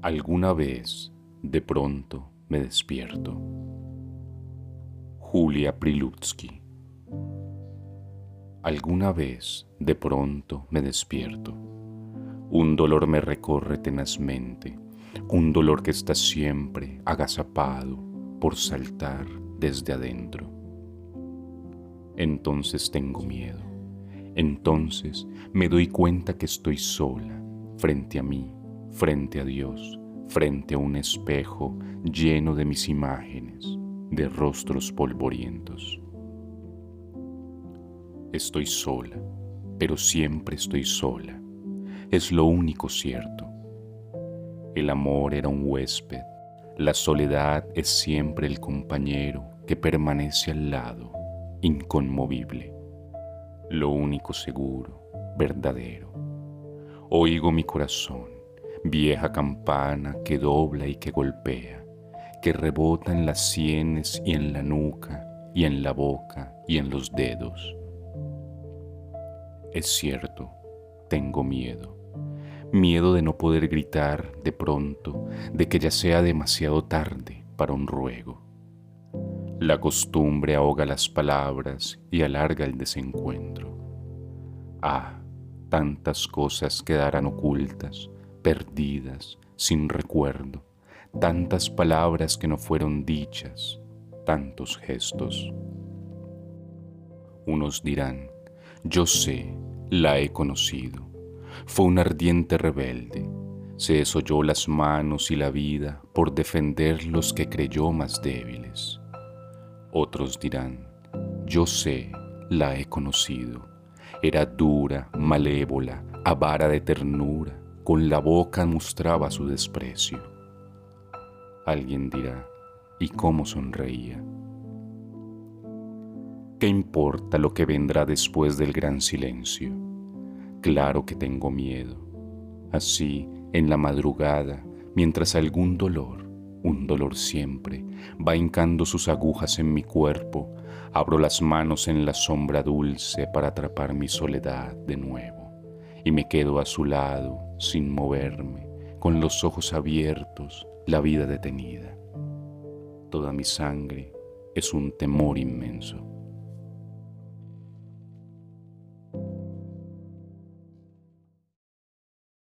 Alguna vez, de pronto, me despierto. Julia Prilutsky. Alguna vez, de pronto, me despierto. Un dolor me recorre tenazmente, un dolor que está siempre agazapado por saltar desde adentro. Entonces tengo miedo. Entonces me doy cuenta que estoy sola, frente a mí, frente a Dios, frente a un espejo lleno de mis imágenes, de rostros polvorientos. Estoy sola, pero siempre estoy sola. Es lo único cierto. El amor era un huésped, la soledad es siempre el compañero que permanece al lado inconmovible, lo único seguro, verdadero. Oigo mi corazón, vieja campana que dobla y que golpea, que rebota en las sienes y en la nuca y en la boca y en los dedos. Es cierto, tengo miedo. Miedo de no poder gritar de pronto, de que ya sea demasiado tarde para un ruego la costumbre ahoga las palabras y alarga el desencuentro. Ah, tantas cosas quedarán ocultas, perdidas, sin recuerdo, tantas palabras que no fueron dichas, tantos gestos. Unos dirán, yo sé, la he conocido. Fue un ardiente rebelde. Se desoyó las manos y la vida por defender los que creyó más débiles. Otros dirán, yo sé, la he conocido. Era dura, malévola, avara de ternura, con la boca mostraba su desprecio. Alguien dirá, ¿y cómo sonreía? ¿Qué importa lo que vendrá después del gran silencio? Claro que tengo miedo. Así, en la madrugada, mientras algún dolor, un dolor siempre, va hincando sus agujas en mi cuerpo, abro las manos en la sombra dulce para atrapar mi soledad de nuevo, y me quedo a su lado, sin moverme, con los ojos abiertos, la vida detenida. Toda mi sangre es un temor inmenso.